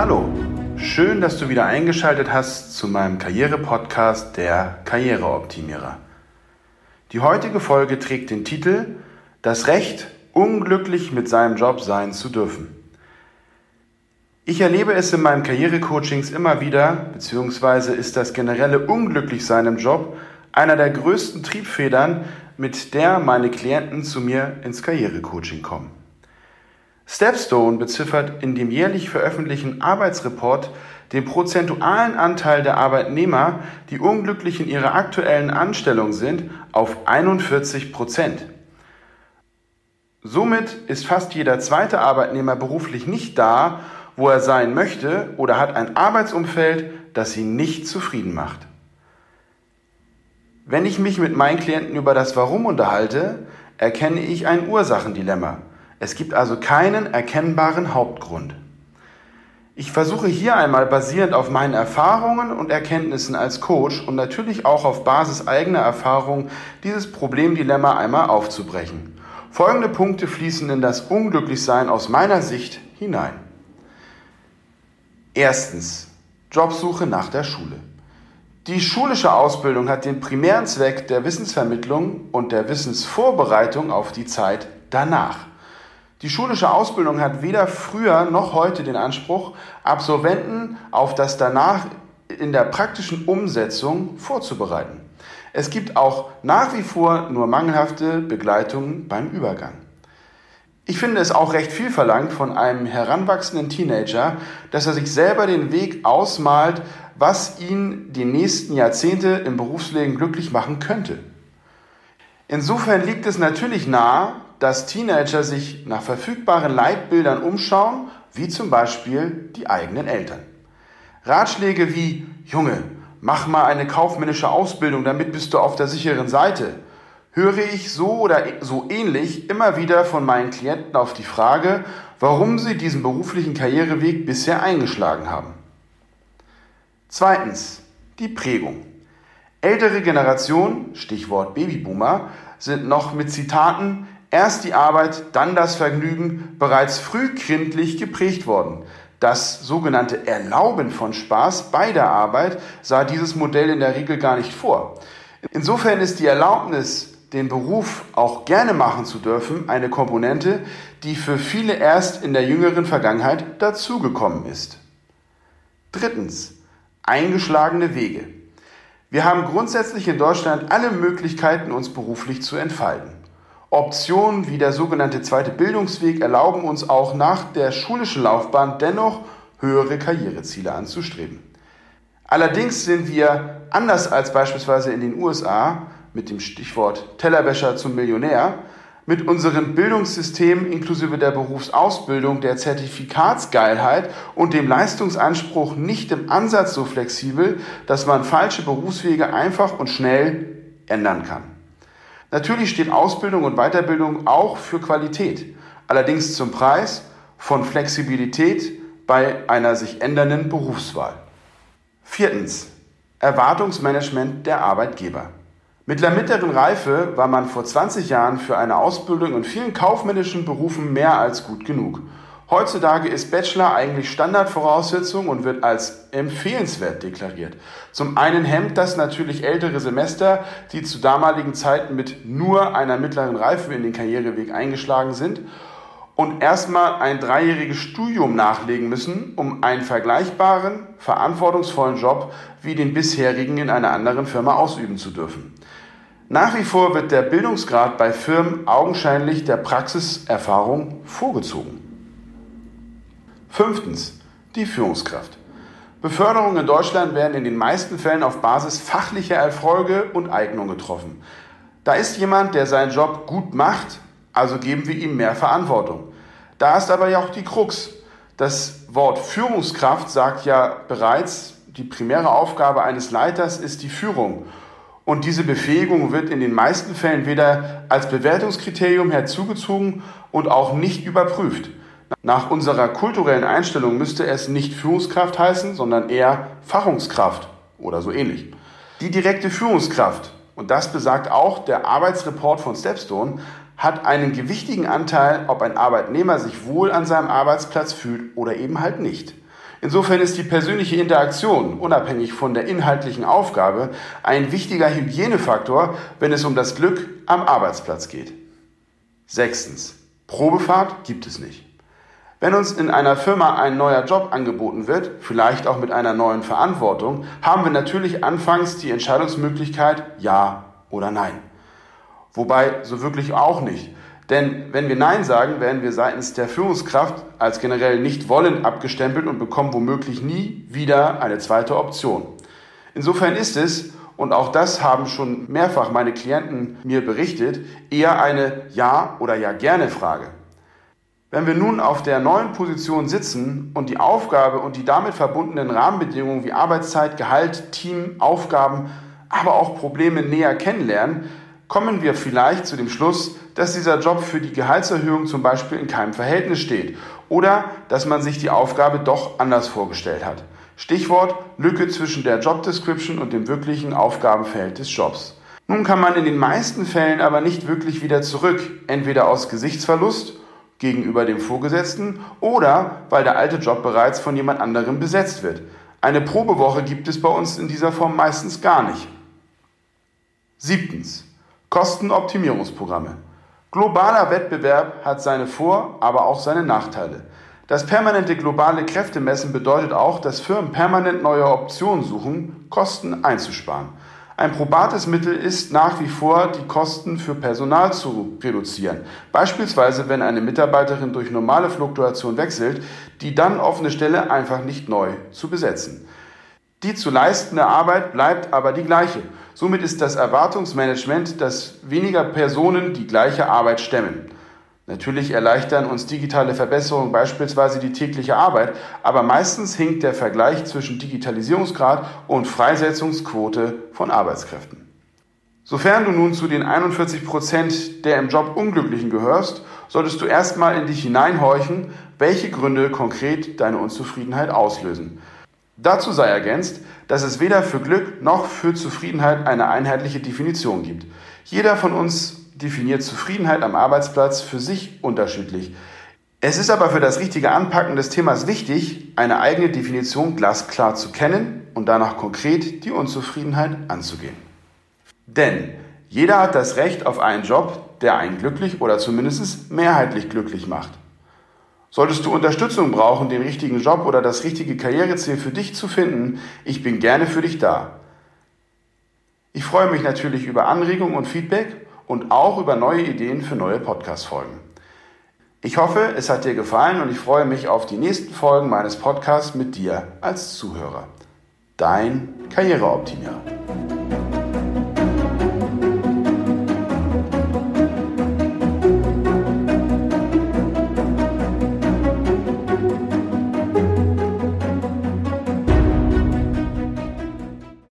Hallo, schön, dass du wieder eingeschaltet hast zu meinem Karriere-Podcast der Karriereoptimierer. Die heutige Folge trägt den Titel Das Recht, unglücklich mit seinem Job sein zu dürfen. Ich erlebe es in meinen Karrierecoachings immer wieder, beziehungsweise ist das generelle Unglücklichsein im Job einer der größten Triebfedern, mit der meine Klienten zu mir ins Karrierecoaching kommen. Stepstone beziffert in dem jährlich veröffentlichten Arbeitsreport den prozentualen Anteil der Arbeitnehmer, die unglücklich in ihrer aktuellen Anstellung sind, auf 41 Prozent. Somit ist fast jeder zweite Arbeitnehmer beruflich nicht da, wo er sein möchte oder hat ein Arbeitsumfeld, das ihn nicht zufrieden macht. Wenn ich mich mit meinen Klienten über das Warum unterhalte, erkenne ich ein Ursachendilemma. Es gibt also keinen erkennbaren Hauptgrund. Ich versuche hier einmal basierend auf meinen Erfahrungen und Erkenntnissen als Coach und natürlich auch auf Basis eigener Erfahrungen dieses Problemdilemma einmal aufzubrechen. Folgende Punkte fließen in das Unglücklichsein aus meiner Sicht hinein. Erstens, Jobsuche nach der Schule. Die schulische Ausbildung hat den primären Zweck der Wissensvermittlung und der Wissensvorbereitung auf die Zeit danach. Die schulische Ausbildung hat weder früher noch heute den Anspruch, Absolventen auf das danach in der praktischen Umsetzung vorzubereiten. Es gibt auch nach wie vor nur mangelhafte Begleitungen beim Übergang. Ich finde es auch recht viel verlangt von einem heranwachsenden Teenager, dass er sich selber den Weg ausmalt, was ihn die nächsten Jahrzehnte im Berufsleben glücklich machen könnte. Insofern liegt es natürlich nahe, dass Teenager sich nach verfügbaren Leitbildern umschauen, wie zum Beispiel die eigenen Eltern. Ratschläge wie, Junge, mach mal eine kaufmännische Ausbildung, damit bist du auf der sicheren Seite, höre ich so oder so ähnlich immer wieder von meinen Klienten auf die Frage, warum sie diesen beruflichen Karriereweg bisher eingeschlagen haben. Zweitens, die Prägung. Ältere Generationen, Stichwort Babyboomer, sind noch mit Zitaten erst die Arbeit, dann das Vergnügen bereits früh kindlich geprägt worden. Das sogenannte Erlauben von Spaß bei der Arbeit sah dieses Modell in der Regel gar nicht vor. Insofern ist die Erlaubnis, den Beruf auch gerne machen zu dürfen, eine Komponente, die für viele erst in der jüngeren Vergangenheit dazugekommen ist. Drittens, eingeschlagene Wege. Wir haben grundsätzlich in Deutschland alle Möglichkeiten, uns beruflich zu entfalten. Optionen wie der sogenannte zweite Bildungsweg erlauben uns auch nach der schulischen Laufbahn dennoch höhere Karriereziele anzustreben. Allerdings sind wir, anders als beispielsweise in den USA, mit dem Stichwort Tellerwäscher zum Millionär, mit unserem Bildungssystem inklusive der Berufsausbildung, der Zertifikatsgeilheit und dem Leistungsanspruch nicht im Ansatz so flexibel, dass man falsche Berufswege einfach und schnell ändern kann. Natürlich steht Ausbildung und Weiterbildung auch für Qualität, allerdings zum Preis von Flexibilität bei einer sich ändernden Berufswahl. Viertens. Erwartungsmanagement der Arbeitgeber. Mit der mittleren Reife war man vor 20 Jahren für eine Ausbildung in vielen kaufmännischen Berufen mehr als gut genug. Heutzutage ist Bachelor eigentlich Standardvoraussetzung und wird als empfehlenswert deklariert. Zum einen hemmt das natürlich ältere Semester, die zu damaligen Zeiten mit nur einer mittleren Reife in den Karriereweg eingeschlagen sind und erstmal ein dreijähriges Studium nachlegen müssen, um einen vergleichbaren, verantwortungsvollen Job wie den bisherigen in einer anderen Firma ausüben zu dürfen. Nach wie vor wird der Bildungsgrad bei Firmen augenscheinlich der Praxiserfahrung vorgezogen. Fünftens, die Führungskraft. Beförderungen in Deutschland werden in den meisten Fällen auf Basis fachlicher Erfolge und Eignung getroffen. Da ist jemand, der seinen Job gut macht, also geben wir ihm mehr Verantwortung. Da ist aber ja auch die Krux. Das Wort Führungskraft sagt ja bereits, die primäre Aufgabe eines Leiters ist die Führung. Und diese Befähigung wird in den meisten Fällen weder als Bewertungskriterium herzugezogen und auch nicht überprüft. Nach unserer kulturellen Einstellung müsste es nicht Führungskraft heißen, sondern eher Fachungskraft oder so ähnlich. Die direkte Führungskraft, und das besagt auch der Arbeitsreport von Stepstone, hat einen gewichtigen Anteil, ob ein Arbeitnehmer sich wohl an seinem Arbeitsplatz fühlt oder eben halt nicht. Insofern ist die persönliche Interaktion, unabhängig von der inhaltlichen Aufgabe, ein wichtiger Hygienefaktor, wenn es um das Glück am Arbeitsplatz geht. Sechstens. Probefahrt gibt es nicht. Wenn uns in einer Firma ein neuer Job angeboten wird, vielleicht auch mit einer neuen Verantwortung, haben wir natürlich anfangs die Entscheidungsmöglichkeit Ja oder Nein. Wobei so wirklich auch nicht. Denn wenn wir Nein sagen, werden wir seitens der Führungskraft als generell nicht wollend abgestempelt und bekommen womöglich nie wieder eine zweite Option. Insofern ist es, und auch das haben schon mehrfach meine Klienten mir berichtet, eher eine Ja oder Ja gerne Frage. Wenn wir nun auf der neuen Position sitzen und die Aufgabe und die damit verbundenen Rahmenbedingungen wie Arbeitszeit, Gehalt, Team, Aufgaben, aber auch Probleme näher kennenlernen, kommen wir vielleicht zu dem Schluss, dass dieser Job für die Gehaltserhöhung zum Beispiel in keinem Verhältnis steht oder dass man sich die Aufgabe doch anders vorgestellt hat. Stichwort Lücke zwischen der Job Description und dem wirklichen Aufgabenfeld des Jobs. Nun kann man in den meisten Fällen aber nicht wirklich wieder zurück, entweder aus Gesichtsverlust gegenüber dem Vorgesetzten oder weil der alte Job bereits von jemand anderem besetzt wird. Eine Probewoche gibt es bei uns in dieser Form meistens gar nicht. Siebtens. Kostenoptimierungsprogramme. Globaler Wettbewerb hat seine Vor-, aber auch seine Nachteile. Das permanente globale Kräftemessen bedeutet auch, dass Firmen permanent neue Optionen suchen, Kosten einzusparen. Ein probates Mittel ist nach wie vor, die Kosten für Personal zu reduzieren. Beispielsweise, wenn eine Mitarbeiterin durch normale Fluktuation wechselt, die dann offene Stelle einfach nicht neu zu besetzen. Die zu leistende Arbeit bleibt aber die gleiche. Somit ist das Erwartungsmanagement, dass weniger Personen die gleiche Arbeit stemmen. Natürlich erleichtern uns digitale Verbesserungen beispielsweise die tägliche Arbeit, aber meistens hinkt der Vergleich zwischen Digitalisierungsgrad und Freisetzungsquote von Arbeitskräften. Sofern du nun zu den 41 Prozent der im Job Unglücklichen gehörst, solltest du erstmal in dich hineinhorchen, welche Gründe konkret deine Unzufriedenheit auslösen. Dazu sei ergänzt, dass es weder für Glück noch für Zufriedenheit eine einheitliche Definition gibt. Jeder von uns definiert Zufriedenheit am Arbeitsplatz für sich unterschiedlich. Es ist aber für das richtige Anpacken des Themas wichtig, eine eigene Definition glasklar zu kennen und danach konkret die Unzufriedenheit anzugehen. Denn jeder hat das Recht auf einen Job, der einen glücklich oder zumindest mehrheitlich glücklich macht. Solltest du Unterstützung brauchen, den richtigen Job oder das richtige Karriereziel für dich zu finden, ich bin gerne für dich da. Ich freue mich natürlich über Anregungen und Feedback und auch über neue Ideen für neue Podcast-Folgen. Ich hoffe, es hat dir gefallen und ich freue mich auf die nächsten Folgen meines Podcasts mit dir als Zuhörer. Dein Karriereoptimierer.